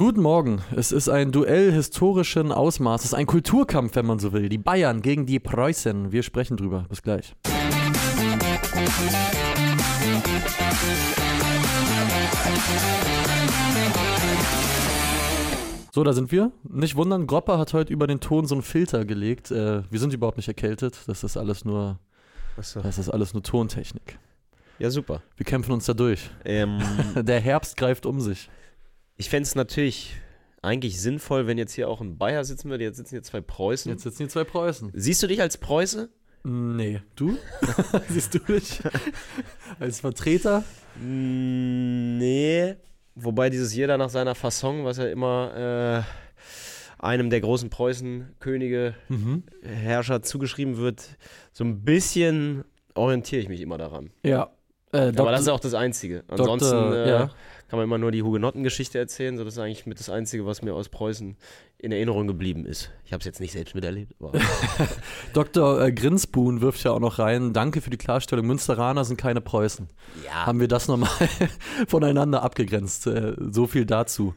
Guten Morgen. Es ist ein Duell historischen Ausmaßes, ein Kulturkampf, wenn man so will. Die Bayern gegen die Preußen. Wir sprechen drüber. Bis gleich. So, da sind wir. Nicht wundern, Gropper hat heute über den Ton so einen Filter gelegt. Äh, wir sind überhaupt nicht erkältet. Das ist alles nur, Achso. das ist alles nur Tontechnik. Ja, super. Wir kämpfen uns da durch. Ähm, Der Herbst greift um sich. Ich fände es natürlich eigentlich sinnvoll, wenn jetzt hier auch ein Bayer sitzen würde. Jetzt sitzen hier zwei Preußen. Jetzt sitzen die zwei Preußen. Siehst du dich als Preuße? Nee. Du? Siehst du dich als Vertreter? Nee. Wobei dieses jeder nach seiner Fasson, was ja immer äh, einem der großen Preußen-Könige, Mhm. Herrscher zugeschrieben wird, so ein bisschen orientiere ich mich immer daran. Ja. Äh, Aber das ist auch das Einzige. Ansonsten Dr. äh, ja. Kann man immer nur die Hugenottengeschichte erzählen. So, das ist eigentlich mit das Einzige, was mir aus Preußen in Erinnerung geblieben ist. Ich habe es jetzt nicht selbst miterlebt. Aber Dr. Äh, Grinsbuhn wirft ja auch noch rein, danke für die Klarstellung, Münsteraner sind keine Preußen. ja, Haben wir das nochmal voneinander abgegrenzt. Äh, so viel dazu.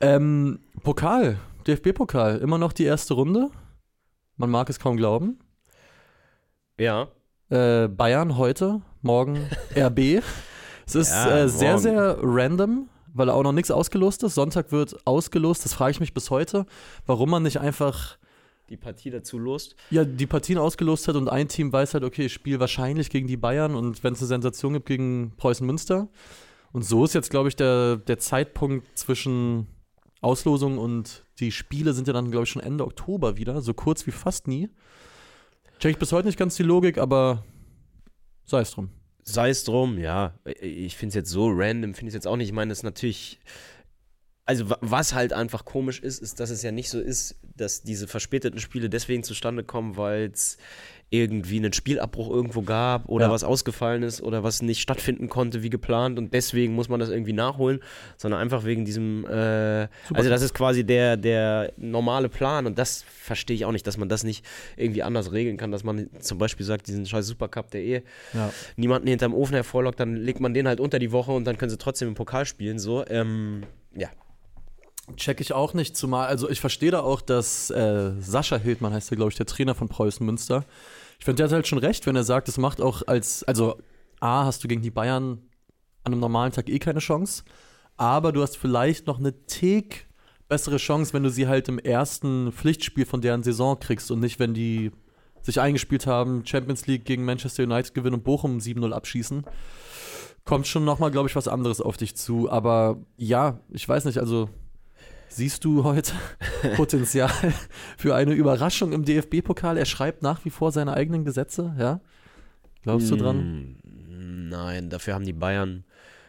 Ähm, Pokal, DFB-Pokal, immer noch die erste Runde. Man mag es kaum glauben. ja. Äh, Bayern heute, morgen RB. Es ist Ja, äh, sehr, sehr random, weil auch noch nichts ausgelost ist. Sonntag wird ausgelost. Das frage ich mich bis heute, warum man nicht einfach die Partie dazu lost. ja, die Partien ausgelost hat und ein Team weiß halt, okay, ich spiele wahrscheinlich gegen die Bayern und wenn es eine Sensation gibt, gegen Preußen Münster. Und so ist jetzt, glaube ich, der, der Zeitpunkt zwischen Auslosung und die Spiele sind ja dann, glaube ich, schon Ende Oktober wieder, so kurz wie fast nie. Check ich bis heute nicht ganz die Logik, aber sei es drum. Sei es drum, ja. Ich finde es jetzt so random, finde ich es jetzt auch nicht. Ich meine, das ist natürlich. Also, wa- was halt einfach komisch ist, ist, dass es ja nicht so ist, dass diese verspäteten Spiele deswegen zustande kommen, weil es irgendwie einen Spielabbruch irgendwo gab oder Ja. was ausgefallen ist oder was nicht stattfinden konnte wie geplant und deswegen muss man das irgendwie nachholen, sondern einfach wegen diesem, äh, also das ist quasi der, der normale Plan und das verstehe ich auch nicht, dass man das nicht irgendwie anders regeln kann, dass man zum Beispiel sagt, diesen scheiß Supercup, der eh Ja. niemanden hinterm Ofen hervorlockt, dann legt man den halt unter die Woche und dann können sie trotzdem im Pokal spielen. So, ähm, ja. Check ich auch nicht, zumal, also ich verstehe da auch, dass äh, Sascha Hildmann heißt der, glaube ich, der Trainer von Preußen Münster. Ich finde, der hat halt schon recht, wenn er sagt, es macht auch als, also A, hast du gegen die Bayern an einem normalen Tag eh keine Chance, aber du hast vielleicht noch eine Tick bessere Chance, wenn du sie halt im ersten Pflichtspiel von deren Saison kriegst und nicht, wenn die sich eingespielt haben, Champions League gegen Manchester United gewinnen und Bochum 7-0 abschießen. Kommt schon nochmal, glaube ich, was anderes auf dich zu. Aber ja, ich weiß nicht, also Siehst du heute Potenzial für eine Überraschung im DFB-Pokal? Er schreibt nach wie vor seine eigenen Gesetze, ja? Glaubst du dran? Mm, Nein, dafür haben die Bayern.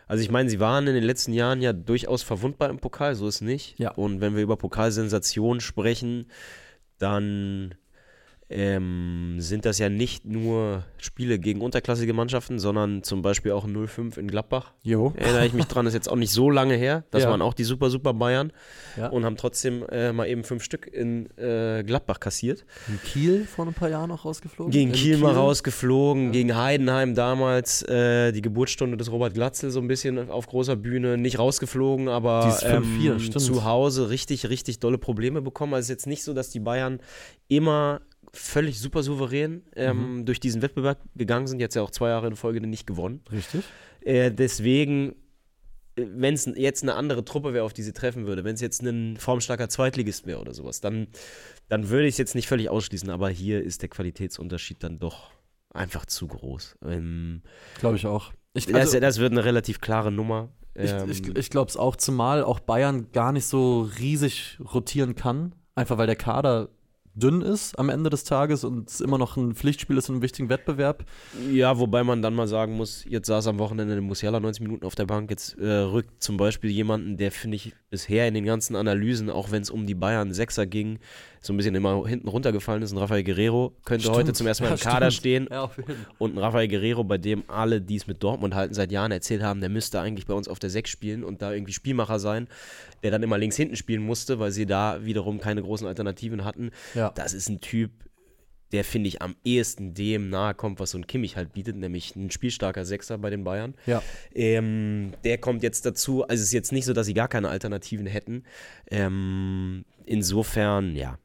Also ich meine, sie waren in den letzten Jahren ja durchaus verwundbar im Pokal, so ist nicht. Ja. Und wenn wir über Pokalsensation sprechen, dann ähm, sind das ja nicht nur Spiele gegen unterklassige Mannschaften, sondern zum Beispiel auch 0-5 in Gladbach. Jo. Erinnere ich mich dran, ist jetzt auch nicht so lange her. Das Ja. waren auch die super, super Bayern Ja. und haben trotzdem äh, mal eben fünf Stück in äh, Gladbach kassiert. In Kiel vor ein paar Jahren auch rausgeflogen? Gegen In Kiel, mal rausgeflogen, gegen Heidenheim damals äh, die Geburtsstunde des Robert Glatzel so ein bisschen auf großer Bühne, nicht rausgeflogen, aber Dieses 5-4, ähm, zu Hause richtig, richtig dolle Probleme bekommen. Also es ist jetzt nicht so, dass die Bayern immer völlig super souverän ähm, Mhm. durch diesen Wettbewerb gegangen sind, jetzt ja auch zwei Jahre in Folge nicht gewonnen. Richtig. Äh, deswegen, wenn es jetzt eine andere Truppe wäre, auf die sie treffen würde, wenn es jetzt ein formstarker Zweitligist wäre oder sowas, dann, dann würde ich es jetzt nicht völlig ausschließen. Aber hier ist der Qualitätsunterschied dann doch einfach zu groß. Ähm, Glaube ich auch. Ich, das, also, das wird eine relativ klare Nummer. ich, Ähm, ich, ich glaube es auch, zumal auch Bayern gar nicht so riesig rotieren kann. Einfach weil der Kader dünn ist am Ende des Tages und es immer noch ein Pflichtspiel ist in einem wichtigen Wettbewerb. Ja, wobei man dann mal sagen muss, jetzt saß am Wochenende Musiala 90 Minuten auf der Bank, jetzt äh, rückt zum Beispiel jemanden, der finde ich bisher in den ganzen Analysen, auch wenn es um die Bayern Sechser ging, so ein bisschen immer hinten runtergefallen ist. Ein Rafael Guerrero könnte Stimmt. heute zum ersten Mal Ja, im Kader stimmt. stehen. Ja. Und ein Rafael Guerrero, bei dem alle, die es mit Dortmund halten, seit Jahren erzählt haben, der müsste eigentlich bei uns auf der Sechs spielen und da irgendwie Spielmacher sein, der dann immer links hinten spielen musste, weil sie da wiederum keine großen Alternativen hatten. Ja. Das ist ein Typ, der, finde ich, am ehesten dem nahe kommt, was so ein Kimmich halt bietet, nämlich ein spielstarker Sechser bei den Bayern. Ja. Ähm, der kommt jetzt dazu, also es ist jetzt nicht so, dass sie gar keine Alternativen hätten. Ähm, insofern, ja.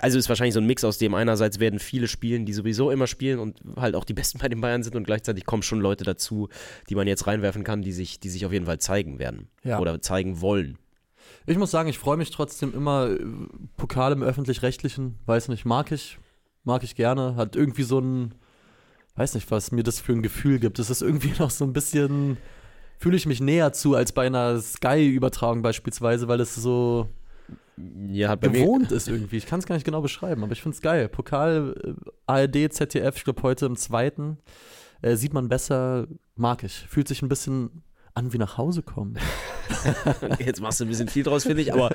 Also ist wahrscheinlich so ein Mix aus dem, einerseits werden viele spielen, die sowieso immer spielen und halt auch die Besten bei den Bayern sind und gleichzeitig kommen schon Leute dazu, die man jetzt reinwerfen kann, die sich, die sich auf jeden Fall zeigen werden Ja. oder zeigen wollen. Ich muss sagen, ich freue mich trotzdem immer. äh, Pokal im Öffentlich-Rechtlichen, weiß nicht, mag ich. Mag ich gerne. Hat irgendwie so ein, weiß nicht, was mir das für ein Gefühl gibt. Es ist irgendwie noch so ein bisschen, fühle ich mich näher zu als bei einer Sky-Übertragung beispielsweise, weil es so Ja, gewohnt ist irgendwie. Ich kann es gar nicht genau beschreiben, aber ich finde es geil. Pokal, äh, ARD, ZDF, ich glaube heute im zweiten, äh, sieht man besser, mag ich. Fühlt sich ein bisschen an wie nach Hause kommen. Jetzt machst du ein bisschen viel draus, finde ich. Aber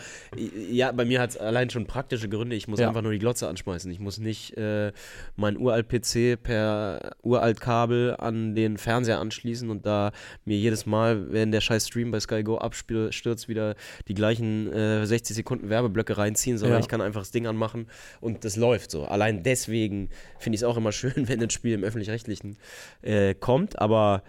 ja, bei mir hat es allein schon praktische Gründe. Ich muss Ja. einfach nur die Glotze anschmeißen. Ich muss nicht äh, mein Uralt-PC per Uralt-Kabel an den Fernseher anschließen und da mir jedes Mal, wenn der scheiß Stream bei Sky Go abstürzt, wieder die gleichen äh, 60 Sekunden Werbeblöcke reinziehen, sondern Ja. ich kann einfach das Ding anmachen und das läuft so. Allein deswegen finde ich es auch immer schön, wenn ein Spiel im Öffentlich-Rechtlichen äh, kommt. Aber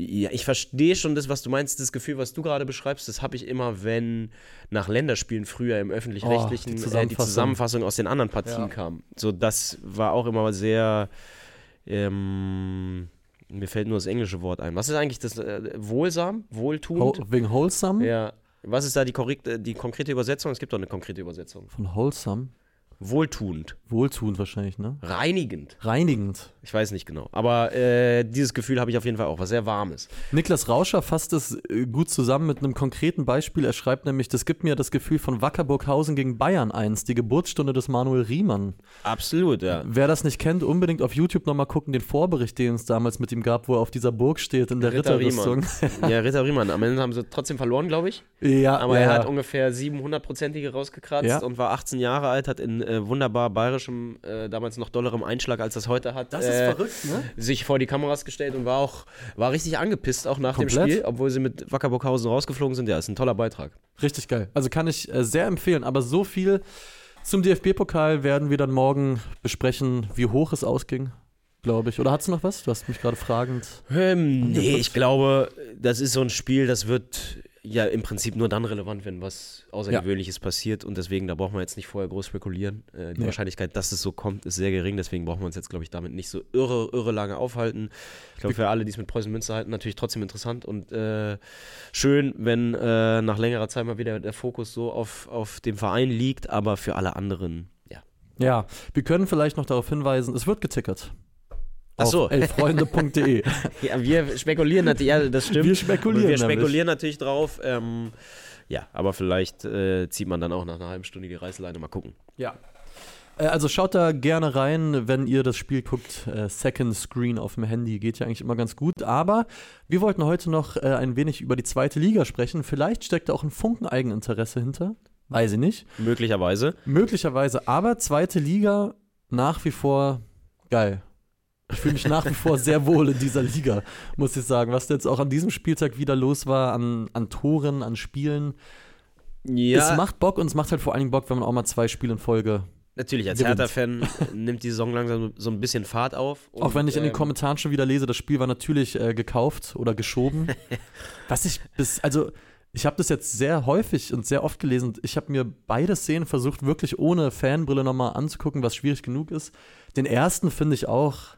ja, ich verstehe schon das, was du meinst, das Gefühl, was du gerade beschreibst, das habe ich immer, wenn nach Länderspielen früher im öffentlich-rechtlichen Oh, die äh, die Zusammenfassung. Zusammenfassung aus den anderen Partien Ja. kam. So, das war auch immer sehr, ähm, mir fällt nur das englische Wort ein. Was ist eigentlich das, äh, wohlsam, Ho wohltuend? wegen Wholesome? Ja. Was ist da die, korrekte, die konkrete Übersetzung? Es gibt doch eine konkrete Übersetzung. Von Wholesome? Wohltuend, Wohltuend wahrscheinlich, ne? reinigend. Reinigend. Ich weiß nicht genau. Aber äh, dieses Gefühl habe ich auf jeden Fall auch, was sehr Warmes. Niklas Rauscher fasst es äh, gut zusammen mit einem konkreten Beispiel. Er schreibt nämlich, das gibt mir das Gefühl von Wackerburghausen gegen Bayern 1, die Geburtsstunde des Manuel Riemann. Absolut, ja. Wer das nicht kennt, unbedingt auf YouTube nochmal gucken, den Vorbericht, den es damals mit ihm gab, wo er auf dieser Burg steht in der Ritter Ritterrüstung. Ja, Ritter Riemann. Am Ende haben sie trotzdem verloren, glaube ich. ja, Aber ja, er hat ungefähr 700-prozentige rausgekratzt Ja. und war 18 Jahre alt, hat in äh, wunderbar bayerischem, äh, damals noch dollerem Einschlag, als das heute hat, Das ist äh, verrückt, ne? sich vor die Kameras gestellt und war auch war richtig angepisst, auch nach Komplett. dem Spiel, obwohl sie mit Wackerburghausen rausgeflogen sind. Ja, ist ein toller Beitrag. Richtig geil. Also kann ich äh, sehr empfehlen. Aber so viel zum DFB-Pokal werden wir dann morgen besprechen, wie hoch es ausging, glaube ich. Oder hast du noch was? Du hast mich gerade fragend. Ähm, nee, ich glaube, das ist so ein Spiel, das wird ja im Prinzip nur dann relevant, wenn was Außergewöhnliches passiert und deswegen, da brauchen wir jetzt nicht vorher groß spekulieren. Äh, die Nee. Wahrscheinlichkeit, dass es so kommt, ist sehr gering, deswegen brauchen wir uns jetzt, glaube ich, damit nicht so irre, irre lange aufhalten. Ich glaube, für alle, die es mit Preußen Münster halten, natürlich trotzdem interessant und äh, schön, wenn äh, nach längerer Zeit mal wieder der Fokus so auf, auf dem Verein liegt, aber für alle anderen, ja. Ja, wir können vielleicht noch darauf hinweisen, es wird getickert. Ach so. Auf elffreunde.de. Ja, wir spekulieren natürlich, ja, das stimmt. Wir spekulieren Wir spekulieren natürlich drauf. Ähm, ja, aber vielleicht äh, zieht man dann auch nach einer halben Stunde die Reißleine. Mal gucken. Ja. Äh, Also schaut da gerne rein, wenn ihr das Spiel guckt. Äh, Second Screen auf dem Handy geht ja eigentlich immer ganz gut. Aber wir wollten heute noch äh, ein wenig über die zweite Liga sprechen. Vielleicht steckt da auch ein Funken Eigeninteresse hinter. Weiß ich nicht. Möglicherweise. Möglicherweise. Aber zweite Liga nach wie vor geil. Ich fühle mich nach wie vor sehr wohl in dieser Liga, muss ich sagen. Was jetzt auch an diesem Spieltag wieder los war, an, an Toren, an Spielen. Es macht Bock und es macht halt vor allen Dingen Bock, wenn man auch mal zwei Spiele in Folge natürlich, als. Hertha-Fan nimmt die Saison langsam so ein bisschen Fahrt auf. Und, Auch wenn ich in den ähm, Kommentaren schon wieder lese, das Spiel war natürlich äh, gekauft oder geschoben. Was ich bis, also ich habe das jetzt sehr häufig und sehr oft gelesen. Ich habe mir beide Szenen versucht, wirklich ohne Fanbrille nochmal anzugucken, was schwierig genug ist. Den ersten finde ich auch,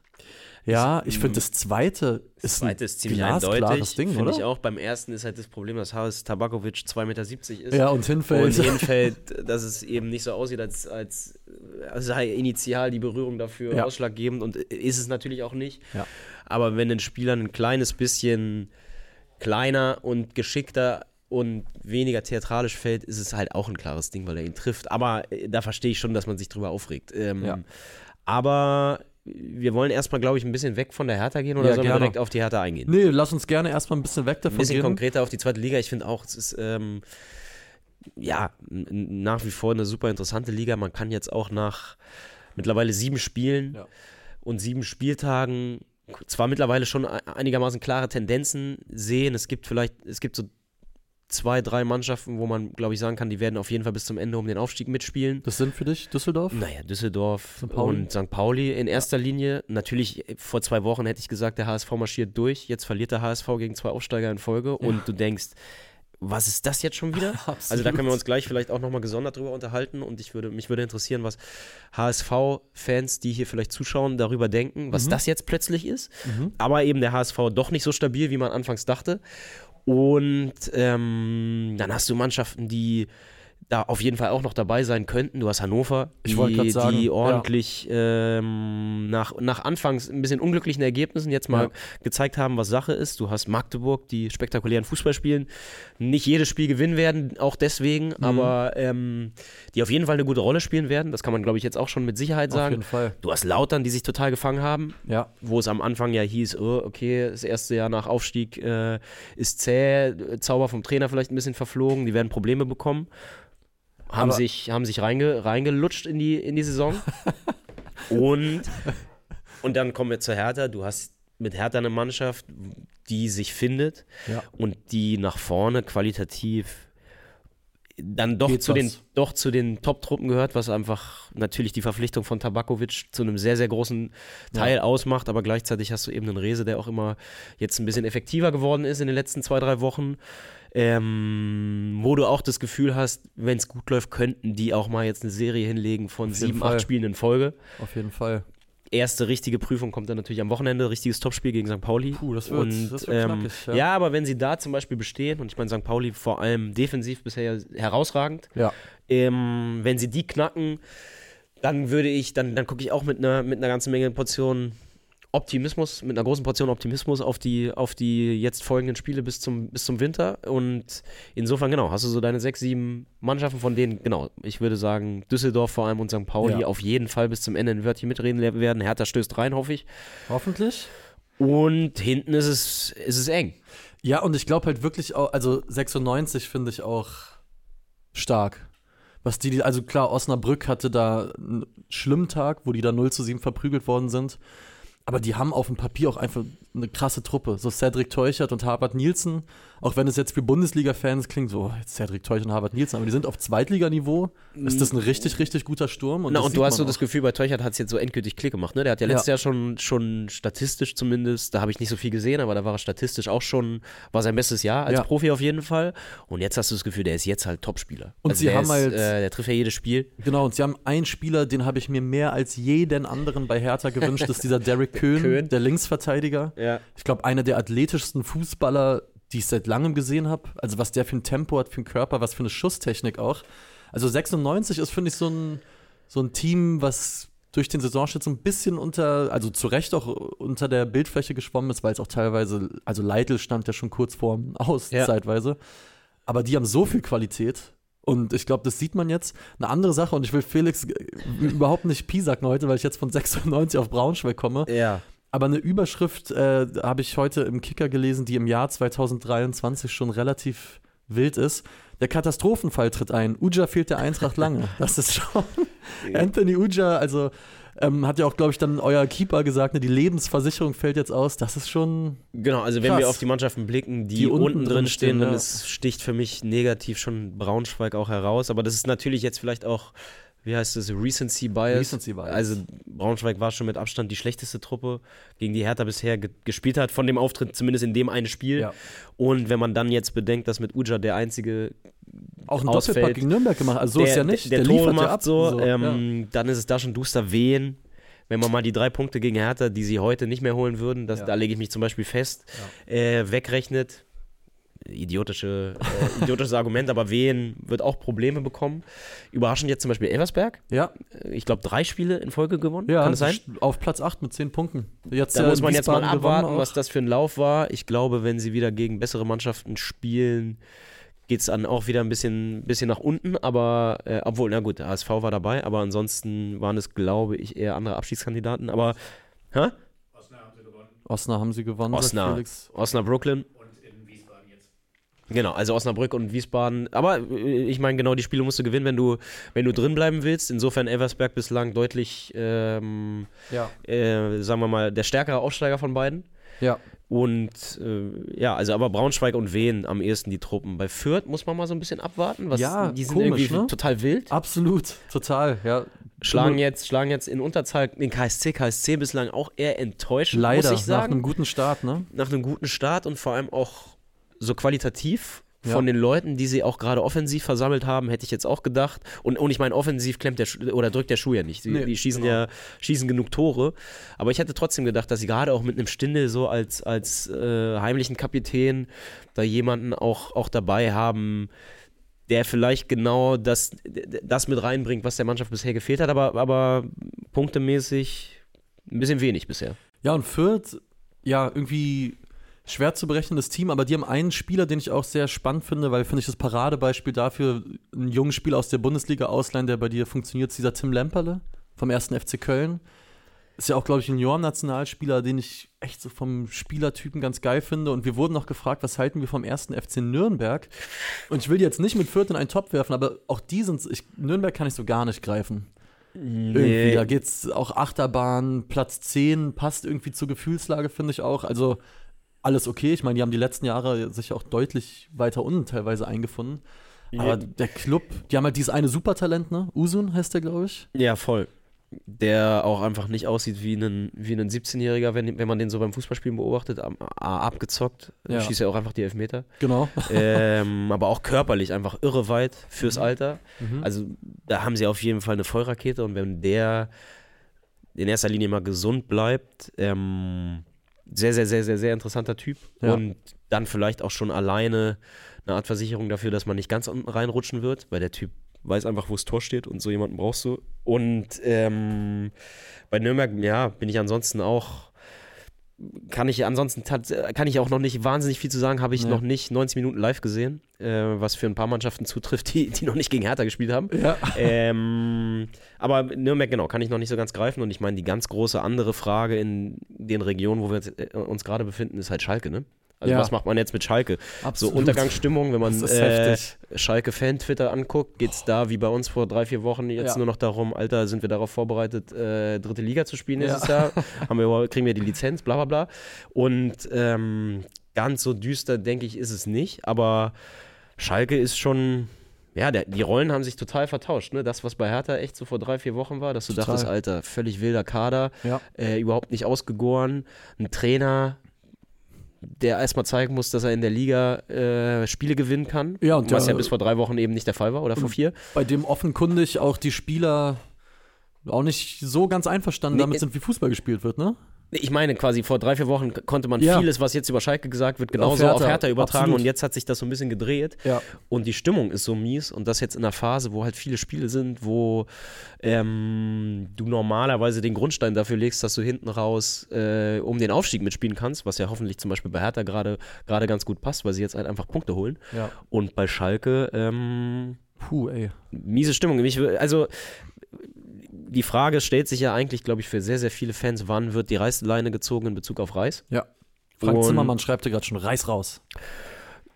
ja, ich finde das zweite ist zweite ist ziemlich eindeutig. Ding, Finde ich auch. Beim ersten ist halt das Problem, dass Haris Tabakovic 2,70 Meter ist. Ja, und hinfällt. Und hinfällt, dass es eben nicht so aussieht, als, als sei initial die Berührung dafür Ja. ausschlaggebend. Und ist es natürlich auch nicht. Ja. Aber wenn ein Spieler ein kleines bisschen kleiner und geschickter und weniger theatralisch fällt, ist es halt auch ein klares Ding, weil er ihn trifft. Aber äh, da verstehe ich schon, dass man sich drüber aufregt. Ähm, Ja. Aber wir wollen erstmal, glaube ich, ein bisschen weg von der Hertha gehen oder Ja, sollen wir gerne. direkt auf die Hertha eingehen? Nee, lass uns gerne erstmal ein bisschen weg davon ein bisschen gehen. konkreter auf die zweite Liga. Ich finde auch, es ist ähm, ja nach wie vor eine super interessante Liga. Man kann jetzt auch nach mittlerweile sieben Spielen Ja. und sieben Spieltagen zwar mittlerweile schon e- einigermaßen klare Tendenzen sehen. Es gibt vielleicht, es gibt so zwei, drei Mannschaften, wo man, glaube ich, sagen kann, die werden auf jeden Fall bis zum Ende um den Aufstieg mitspielen. Das sind für dich Düsseldorf? Naja, Düsseldorf und St. Pauli in erster ja. Linie. Natürlich, vor zwei Wochen hätte ich gesagt, der HSV marschiert durch. Jetzt verliert der HSV gegen zwei Aufsteiger in Folge ja. und du denkst, was ist das jetzt schon wieder? also da können wir uns gleich vielleicht auch nochmal gesondert drüber unterhalten und ich würde, mich würde interessieren, was HSV-Fans, die hier vielleicht zuschauen, darüber denken, was mhm. das jetzt plötzlich ist. Mhm. Aber eben der HSV doch nicht so stabil, wie man anfangs dachte. Und ähm, dann hast du Mannschaften, die da auf jeden Fall auch noch dabei sein könnten. Du hast Hannover, die, sagen, die ordentlich ja. ähm, nach, nach anfangs ein bisschen unglücklichen Ergebnissen jetzt mal ja. gezeigt haben, was Sache ist. Du hast Magdeburg, die spektakulären Fußball spielen, nicht jedes Spiel gewinnen werden, auch deswegen, mhm. aber ähm, die auf jeden Fall eine gute Rolle spielen werden. Das kann man, glaube ich, jetzt auch schon mit Sicherheit sagen. Auf jeden Fall. Du hast Lautern, die sich total gefangen haben, ja. wo es am Anfang ja hieß, oh, okay, das erste Jahr nach Aufstieg äh, ist zäh, Zauber vom Trainer vielleicht ein bisschen verflogen, die werden Probleme bekommen haben Aber sich, haben sich reinge, reingelutscht in die, in die Saison. und, und dann kommen wir zu Hertha. Du hast mit Hertha eine Mannschaft, die sich findet ja. und die nach vorne qualitativ dann doch zu, den, doch zu den Top-Truppen gehört, was einfach natürlich die Verpflichtung von Tabakovic zu einem sehr, sehr großen Teil ja. ausmacht. Aber gleichzeitig hast du eben einen Rese, der auch immer jetzt ein bisschen effektiver geworden ist in den letzten zwei, drei Wochen ähm, wo du auch das Gefühl hast, wenn es gut läuft, könnten die auch mal jetzt eine Serie hinlegen von sieben, Fall. acht Spielen in Folge. Auf jeden Fall. Erste richtige Prüfung kommt dann natürlich am Wochenende, richtiges Topspiel gegen St. Pauli. Puh, das wird, und, das wird ähm, knackig, ja. ja. aber wenn sie da zum Beispiel bestehen, und ich meine St. Pauli vor allem defensiv bisher herausragend, ja. ähm, wenn sie die knacken, dann würde ich, dann, dann gucke ich auch mit einer mit einer ganzen Menge Portionen Optimismus, mit einer großen Portion Optimismus auf die, auf die jetzt folgenden Spiele bis zum, bis zum Winter. Und insofern, genau, hast du so deine sechs, sieben Mannschaften, von denen, genau, ich würde sagen, Düsseldorf vor allem und St. Pauli ja. auf jeden Fall bis zum Ende ein Wörtchen mitreden werden. Hertha stößt rein, hoffe ich. Hoffentlich. Und hinten ist es, ist es eng. Ja, und ich glaube halt wirklich auch, also 96 finde ich auch stark. Was die, also klar, Osnabrück hatte da einen schlimmen Tag, wo die da 0 zu 7 verprügelt worden sind. Aber die haben auf dem Papier auch einfach eine krasse Truppe. So Cedric Teuchert und Harvard Nielsen, auch wenn es jetzt für Bundesliga-Fans klingt, so jetzt Cedric Teuchert und Harvard Nielsen, aber die sind auf Zweitliganiveau. Ist das ein richtig, richtig guter Sturm? Und, Na, und du hast so auch. das Gefühl, bei Teuchert hat es jetzt so endgültig Klick gemacht. Ne? Der hat ja letztes ja. Jahr schon, schon statistisch zumindest, da habe ich nicht so viel gesehen, aber da war er statistisch auch schon, war sein bestes Jahr als ja. Profi auf jeden Fall. Und jetzt hast du das Gefühl, der ist jetzt halt Topspieler. Und also sie haben ist, halt, äh, der trifft ja jedes Spiel. Genau, und sie haben einen Spieler, den habe ich mir mehr als jeden anderen bei Hertha gewünscht, das ist dieser Derek Köhn, Köhn. der Linksverteidiger. Ja. Ich glaube, einer der athletischsten Fußballer, die ich seit langem gesehen habe. Also was der für ein Tempo hat, für einen Körper, was für eine Schusstechnik auch. Also 96 ist, finde ich, so ein, so ein Team, was durch den Saisonschnitt so ein bisschen unter, also zu Recht auch unter der Bildfläche geschwommen ist, weil es auch teilweise, also Leitl stand ja schon kurz vorm Aus, ja. zeitweise. Aber die haben so viel Qualität. Und ich glaube, das sieht man jetzt. Eine andere Sache, und ich will Felix überhaupt nicht piesacken heute, weil ich jetzt von 96 auf Braunschweig komme. Ja. Aber eine Überschrift äh, habe ich heute im Kicker gelesen, die im Jahr 2023 schon relativ wild ist. Der Katastrophenfall tritt ein. Uja fehlt der Eintracht lange. Das ist schon. Anthony Uja, also ähm, hat ja auch, glaube ich, dann euer Keeper gesagt, ne, die Lebensversicherung fällt jetzt aus. Das ist schon. Genau, also wenn krass. wir auf die Mannschaften blicken, die, die unten, unten drin stehen, dann ja. sticht für mich negativ schon Braunschweig auch heraus. Aber das ist natürlich jetzt vielleicht auch wie heißt es, Recency Bias. Recency Bias. Also Braunschweig war schon mit Abstand die schlechteste Truppe, gegen die Hertha bisher ge gespielt hat, von dem Auftritt zumindest in dem einen Spiel. Ja. Und wenn man dann jetzt bedenkt, dass mit Uja der einzige auch ein ausfällt, Doppelpack gegen Nürnberg gemacht, also so der, ist ja nicht. Der, der, der Tore macht ja ab, so, so ähm, ja. dann ist es da schon duster wehen. Wenn man mal die drei Punkte gegen Hertha, die sie heute nicht mehr holen würden, das, ja. da lege ich mich zum Beispiel fest, äh, wegrechnet, idiotische, äh, idiotisches Argument, aber Wien wird auch Probleme bekommen. Überraschend jetzt zum Beispiel Elversberg. Ja. Äh, ich glaube, drei Spiele in Folge gewonnen. Ja, Kann es sein? Auf Platz 8 mit 10 Punkten. Jetzt, da äh, muss man jetzt mal abwarten, was das für ein Lauf war. Ich glaube, wenn sie wieder gegen bessere Mannschaften spielen, geht es dann auch wieder ein bisschen, bisschen nach unten. Aber, äh, obwohl, na gut, der ASV war dabei, aber ansonsten waren es, glaube ich, eher andere Abstiegskandidaten. Aber, hä? Osnabrück haben sie gewonnen. Osnabrück haben sie gewonnen. Osnabrück, Osnabrück Brooklyn. Genau, also Osnabrück und Wiesbaden. Aber äh, ich meine, genau die Spiele musst du gewinnen, wenn du, wenn du drin bleiben willst. Insofern Eversberg bislang deutlich, ähm, ja. äh, sagen wir mal, der stärkere Aufsteiger von beiden. Ja. Und äh, ja, also aber Braunschweig und Wien am ehesten die Truppen. Bei Fürth muss man mal so ein bisschen abwarten. Was, Ja, die sind komisch, irgendwie ne? total wild. Absolut, total, ja. Schlagen jetzt, schlagen jetzt in Unterzahl den KSC. KSC bislang auch eher enttäuschend, Leider, muss ich nach sagen. einem guten Start, ne? nach einem guten Start und vor allem auch so qualitativ Ja. von den Leuten, die sie auch gerade offensiv versammelt haben, hätte ich jetzt auch gedacht. Und, und ich meine, offensiv klemmt der Schuh, oder drückt der Schuh ja nicht. Die, Nee, die schießen genau. ja schießen genug Tore. Aber ich hätte trotzdem gedacht, dass sie gerade auch mit einem Stindel so als, als äh, heimlichen Kapitän da jemanden auch, auch dabei haben, der vielleicht genau das, das mit reinbringt, was der Mannschaft bisher gefehlt hat, aber, aber punktemäßig ein bisschen wenig bisher. Ja, und Fürth, ja, irgendwie schwer zu berechnendes Team, aber die haben einen Spieler, den ich auch sehr spannend finde, weil finde ich das Paradebeispiel dafür, einen jungen Spieler aus der Bundesliga ausleihen, der bei dir funktioniert, ist dieser Tim Lemperle vom ersten FC Köln. Ist ja auch, glaube ich, ein Junioren-Nationalspieler, den ich echt so vom Spielertypen ganz geil finde. Und wir wurden noch gefragt, was halten wir vom ersten FC Nürnberg? Und ich will jetzt nicht mit Fürth in einen Topf werfen, aber auch die sind, ich, Nürnberg kann ich so gar nicht greifen. Irgendwie, da geht's auch Achterbahn, Platz 10, passt irgendwie zur Gefühlslage, finde ich auch. Also alles okay. Ich meine, die haben die letzten Jahre sich auch deutlich weiter unten teilweise eingefunden. Aber der Club, die haben halt dieses eine Supertalent, ne? Usun heißt der, glaube ich. Ja, voll. Der auch einfach nicht aussieht wie ein, wie ein 17-Jähriger, wenn, wenn man den so beim Fußballspielen beobachtet. Abgezockt, Ja. schießt ja auch einfach die Elfmeter. Genau. ähm, aber auch körperlich einfach irre weit fürs Alter. Mhm. Also da haben sie auf jeden Fall eine Vollrakete und wenn der in erster Linie mal gesund bleibt, ähm, sehr, sehr, sehr, sehr, sehr interessanter Typ. Ja. Und dann vielleicht auch schon alleine eine Art Versicherung dafür, dass man nicht ganz unten reinrutschen wird, weil der Typ weiß einfach, wo das Tor steht und so jemanden brauchst du. Und ähm, bei Nürnberg, ja, bin ich ansonsten auch kann ich ansonsten kann ich auch noch nicht wahnsinnig viel zu sagen, habe ich Nee. noch nicht 90 Minuten live gesehen, äh, was für ein paar Mannschaften zutrifft, die, die noch nicht gegen Hertha gespielt haben. Ja. ähm, aber Nürnberg, genau, kann ich noch nicht so ganz greifen. Und ich meine, die ganz große andere Frage in den Regionen, wo wir äh, uns gerade befinden, ist halt Schalke, ne? Also Ja. was macht man jetzt mit Schalke? Absolut. So Untergangsstimmung, wenn man äh. Schalke-Fan-Twitter anguckt, geht es da wie bei uns vor drei, vier Wochen jetzt Ja. nur noch darum, Alter, sind wir darauf vorbereitet, äh, dritte Liga zu spielen Ja. nächstes Jahr? Haben wir, kriegen wir die Lizenz, bla bla bla. Und ähm, ganz so düster, denke ich, ist es nicht. Aber Schalke ist schon, ja, der, die Rollen haben sich total vertauscht. Ne? Das, was bei Hertha echt so vor drei, vier Wochen war, dass du Total. dachtest, Alter, völlig wilder Kader, Ja. äh, überhaupt nicht ausgegoren, ein Trainer, der erstmal zeigen muss, dass er in der Liga äh, Spiele gewinnen kann. Ja, und was der- ja bis vor drei Wochen eben nicht der Fall war oder vor vier. Bei dem offenkundig auch die Spieler auch nicht so ganz einverstanden Nee, damit äh, sind, wie Fußball gespielt wird, ne? Ich meine, quasi vor drei, vier Wochen konnte man Ja. vieles, was jetzt über Schalke gesagt wird, genauso Auf auf Hertha, Hertha, übertragen absolut. und jetzt hat sich das so ein bisschen gedreht. Ja. Und die Stimmung ist so mies und das jetzt in einer Phase, wo halt viele Spiele sind, wo ähm, du normalerweise den Grundstein dafür legst, dass du hinten raus äh, um den Aufstieg mitspielen kannst, was ja hoffentlich zum Beispiel bei Hertha gerade ganz gut passt, weil sie jetzt halt einfach Punkte holen. Ja. Und bei Schalke ähm, Puh, ey. miese Stimmung. Also die Frage stellt sich ja eigentlich, glaube ich, für sehr, sehr viele Fans, wann wird die Reißleine gezogen in Bezug auf Reis? Ja. Frank Und- Zimmermann schreibt dir gerade schon, reiß raus.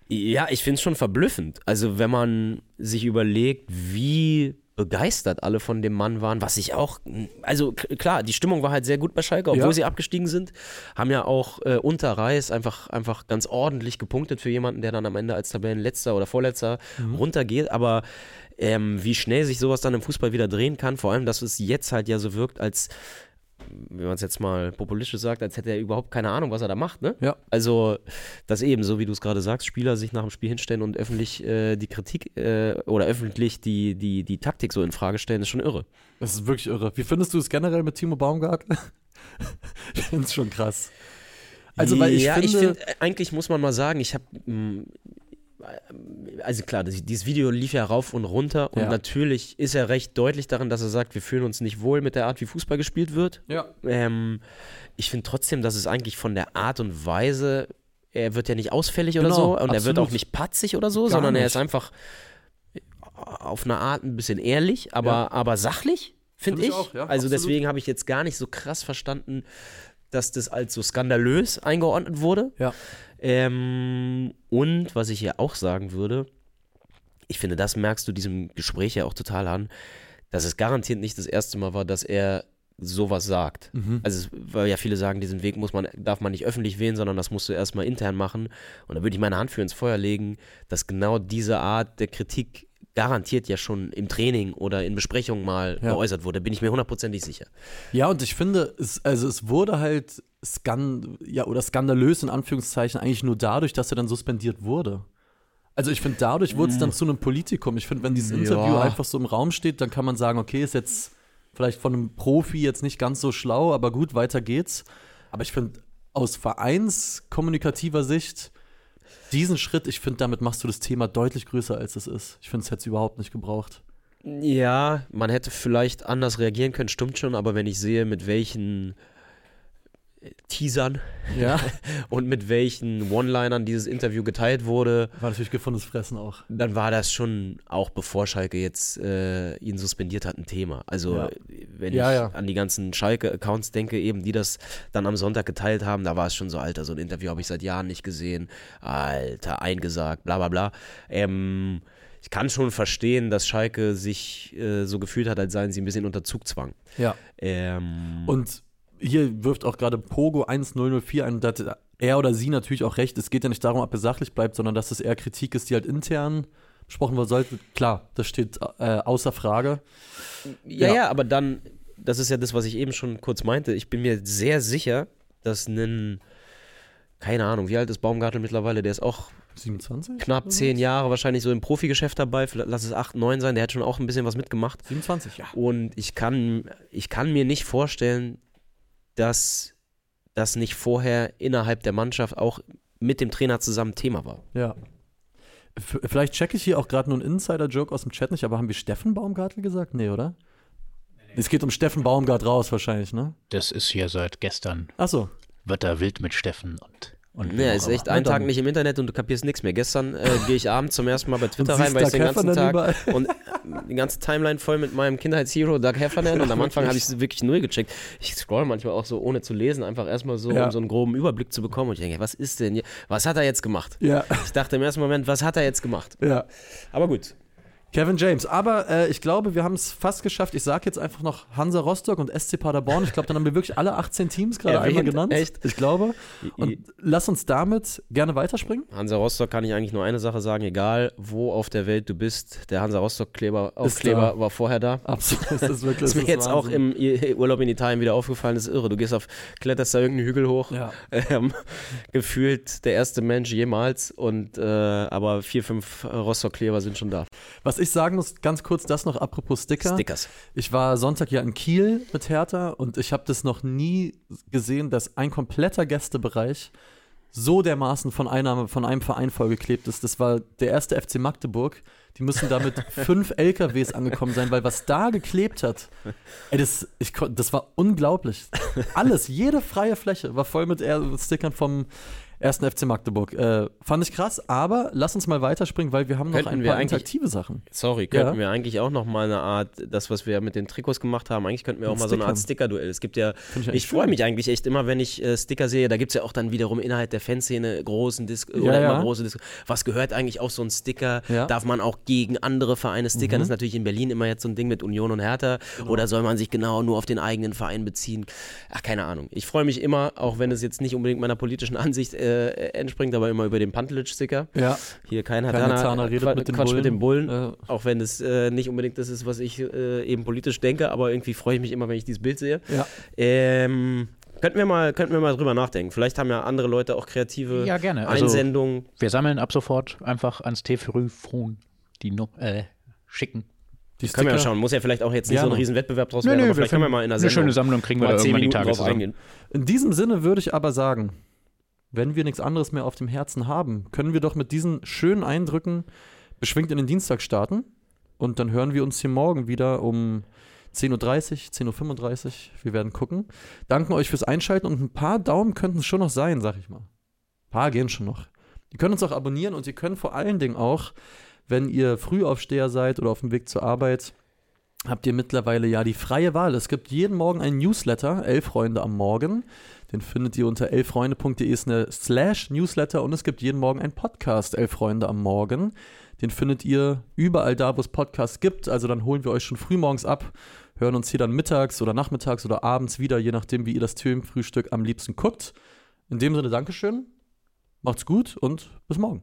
Ja, ich finde es schon verblüffend. Also wenn man sich überlegt, wie begeistert alle von dem Mann waren, was ich auch, also klar, die Stimmung war halt sehr gut bei Schalke, obwohl Ja. sie abgestiegen sind, haben ja auch äh, unter Reis einfach, einfach ganz ordentlich gepunktet für jemanden, der dann am Ende als Tabellenletzter oder Vorletzter runtergeht, aber ähm, wie schnell sich sowas dann im Fußball wieder drehen kann, vor allem, dass es jetzt halt ja so wirkt, als wenn man es jetzt mal populistisch sagt, als hätte er überhaupt keine Ahnung, was er da macht, ne? Ja. Also, das eben, so wie du es gerade sagst, Spieler sich nach dem Spiel hinstellen und öffentlich äh, die Kritik äh, oder öffentlich die, die, die Taktik so in Frage stellen, ist schon irre. Das ist wirklich irre. Wie findest du es generell mit Timo Baumgart? ich finde es schon krass. Also, weil ich ja, finde, ich finde, eigentlich muss man mal sagen, ich habe, also klar, das, dieses Video lief ja rauf und runter und Ja. natürlich ist er recht deutlich darin, dass er sagt, wir fühlen uns nicht wohl mit der Art, wie Fußball gespielt wird. ja, Ähm, ich finde trotzdem, dass es eigentlich von der Art und Weise, er wird ja nicht ausfällig oder Genau, so und er wird absolut. auch nicht patzig oder so, Gar sondern er nicht. ist einfach auf eine Art ein bisschen ehrlich, aber, Ja. aber sachlich, finde Find ich ich. auch, ja, also absolut. deswegen habe ich jetzt gar nicht so krass verstanden, dass das als so skandalös eingeordnet wurde. ja, Ähm, und was ich hier auch sagen würde, ich finde, das merkst du diesem Gespräch ja auch total an, dass es garantiert nicht das erste Mal war, dass er sowas sagt. Mhm. Also, weil ja viele sagen, diesen Weg muss man, darf man nicht öffentlich wählen, sondern das musst du erstmal intern machen. Und da würde ich meine Hand für ins Feuer legen, dass genau diese Art der Kritik garantiert ja schon im Training oder in Besprechungen mal Ja. geäußert wurde. Bin ich mir hundertprozentig sicher. Ja, und ich finde, es, also es wurde halt skan ja, oder skandalös in Anführungszeichen eigentlich nur dadurch, dass er dann suspendiert wurde. Also ich finde, dadurch wurde es dann zu einem Politikum. Ich finde, wenn dieses Ja. Interview einfach so im Raum steht, dann kann man sagen, okay, ist jetzt vielleicht von einem Profi jetzt nicht ganz so schlau, aber gut, weiter geht's. Aber ich finde, aus vereinskommunikativer Sicht, diesen Schritt, ich finde, damit machst du das Thema deutlich größer, als es ist. Ich finde, es hätte es überhaupt nicht gebraucht. Ja, man hätte vielleicht anders reagieren können, stimmt schon, aber wenn ich sehe, mit welchen Teasern Ja, und mit welchen One-Linern dieses Interview geteilt wurde, war natürlich gefundenes Fressen auch. dann war das schon auch bevor Schalke jetzt äh, ihn suspendiert hat ein Thema. Also Ja. wenn Ja, ich an die ganzen Schalke-Accounts denke, eben die das dann am Sonntag geteilt haben, da war es schon so, Alter, so ein Interview habe ich seit Jahren nicht gesehen. Alter, eingesagt, bla bla bla. Ähm, ich kann schon verstehen, dass Schalke sich äh, so gefühlt hat, als seien sie ein bisschen unter Zugzwang. Ja. Ähm, Und hier wirft auch gerade Pogo 1004 ein, da hat er oder sie natürlich auch recht. Es geht ja nicht darum, ob er sachlich bleibt, sondern dass es eher Kritik ist, die halt intern besprochen werden sollte. Klar, das steht äh, außer Frage. Ja, Ja. ja, aber dann, das ist ja das, was ich eben schon kurz meinte. Ich bin mir sehr sicher, dass ein, keine Ahnung, wie alt ist Baumgartel mittlerweile? Der ist auch 27? knapp zehn? Jahre wahrscheinlich so im Profigeschäft dabei. Vielleicht lass es acht, neun sein. Der hat schon auch ein bisschen was mitgemacht. 27, ja. Und ich kann, ich kann mir nicht vorstellen, dass das nicht vorher innerhalb der Mannschaft auch mit dem Trainer zusammen Thema war. Ja. F vielleicht checke ich hier auch gerade nur einen Insider-Joke aus dem Chat nicht, aber haben wir Steffen Baumgartel gesagt? Nee, oder? Es geht um Steffen Baumgart raus wahrscheinlich, ne? Das ist hier seit gestern. Achso. Wird da wild mit Steffen und. Und Ja, ist echt Na Tag nicht im Internet und du kapierst nichts mehr. Gestern äh, gehe ich abends zum ersten Mal bei Twitter rein, weil ich den ganzen Tag überall. und die ganze Timeline voll mit meinem Kindheitshero Doug Heffernan und am Anfang habe ich es wirklich null gecheckt. Ich scroll manchmal auch so, ohne zu lesen, einfach erstmal so, Ja. um so einen groben Überblick zu bekommen und ich denke, was ist denn hier? Was hat er jetzt gemacht? Ja, Ich dachte im ersten Moment, was hat er jetzt gemacht? ja. Aber gut. Kevin James. Aber äh, ich glaube, wir haben es fast geschafft. Ich sage jetzt einfach noch Hansa Rostock und SC Paderborn. Ich glaube, dann haben wir wirklich alle 18 Teams gerade einmal genannt. Echt? Ich glaube. Und lass uns damit gerne weiterspringen. Hansa Rostock kann ich eigentlich nur eine Sache sagen, egal wo auf der Welt du bist, der Hansa Rostock Kleber, Ist Aufkleber war vorher da. Absolut. Das ist wirklich Das ist mir jetzt auch Wahnsinn. im I- Urlaub in Italien wieder aufgefallen, das ist irre. Du gehst auf, kletterst da irgendeinen Hügel hoch, Ja. ähm, gefühlt der erste Mensch jemals und äh, aber vier, fünf Rostock-Kleber sind schon da. Was ich sagen muss, ganz kurz das noch apropos Sticker. Stickers. Ich war Sonntag ja in Kiel mit Hertha und ich habe das noch nie gesehen, dass ein kompletter Gästebereich so dermaßen von, Einnahme, von einem Verein vollgeklebt ist. Das war der erste FC Magdeburg. Die müssen da mit fünf LKWs angekommen sein, weil was da geklebt hat, ey, das, ich, das war unglaublich. Alles, jede freie Fläche war voll mit Stickern vom ersten FC Magdeburg. Äh, fand ich krass, aber lass uns mal weiterspringen, weil wir haben noch Könnten ein paar interaktive Sachen. Sorry, Ja. könnten wir eigentlich auch noch mal eine Art, das, was wir mit den Trikots gemacht haben, eigentlich könnten wir auch Mit mal so eine Art. Sticker-Duell. Es gibt ja, Find ich, eigentlich freue mich eigentlich echt immer, wenn ich äh, Sticker sehe. Da gibt es ja auch dann wiederum innerhalb der Fanszene großen Dis Ja, oder ja. immer große Dis Was gehört eigentlich auf so ein Sticker? Ja. Mhm. Darf man auch gegen andere Vereine stickern? Das ist natürlich in Berlin immer jetzt so ein Ding mit Union und Hertha. Oder soll man sich genau nur auf den eigenen Verein beziehen? Ach, keine Ahnung. Ich freue mich immer, auch wenn es jetzt nicht unbedingt meiner politischen Ansicht äh, entspringt, aber immer über den Pantelic-Sticker. Ja, Hier kein Hatana, Zahner redet Quatsch, mit dem Quatsch Bullen. mit dem Bullen. Äh, Auch wenn es äh, nicht unbedingt das ist, was ich äh, eben politisch denke, aber irgendwie freue ich mich immer, wenn ich dieses Bild sehe. ja. Ähm, könnten, wir mal, könnten wir mal drüber nachdenken. Vielleicht haben ja andere Leute auch kreative Ja, gerne. Also- Einsendungen. Wir sammeln ab sofort einfach ans T-Frühphone die no äh, schicken. Die Können wir ja schauen. Muss ja vielleicht auch jetzt nicht so Gerne. ein Riesenwettbewerb draus Nö, werden, nö, aber wir vielleicht können wir mal in einer eine Sendung schöne Sammlung kriegen wir mal da zehn irgendwann die Minuten Tage eingehen. In diesem Sinne würde ich aber sagen, wenn wir nichts anderes mehr auf dem Herzen haben, können wir doch mit diesen schönen Eindrücken beschwingt in den Dienstag starten. Und dann hören wir uns hier morgen wieder um 10.30 Uhr, 10.35 Uhr. Wir werden gucken. Danken euch fürs Einschalten und ein paar Daumen könnten es schon noch sein, sag ich mal. Ein paar gehen schon noch. Ihr könnt uns auch abonnieren und ihr könnt vor allen Dingen auch, wenn ihr Frühaufsteher seid oder auf dem Weg zur Arbeit, habt ihr mittlerweile ja die freie Wahl. Es gibt jeden Morgen einen Newsletter, Elf Freunde am Morgen. Den findet ihr unter elffreunde.de slash Newsletter und es gibt jeden Morgen einen Podcast, Elf Freunde am Morgen. Den findet ihr überall da, wo es Podcasts gibt. Also dann holen wir euch schon frühmorgens ab, hören uns hier dann mittags oder nachmittags oder abends wieder, je nachdem, wie ihr das Themenfrühstück am liebsten guckt. In dem Sinne, Dankeschön, macht's gut und bis morgen.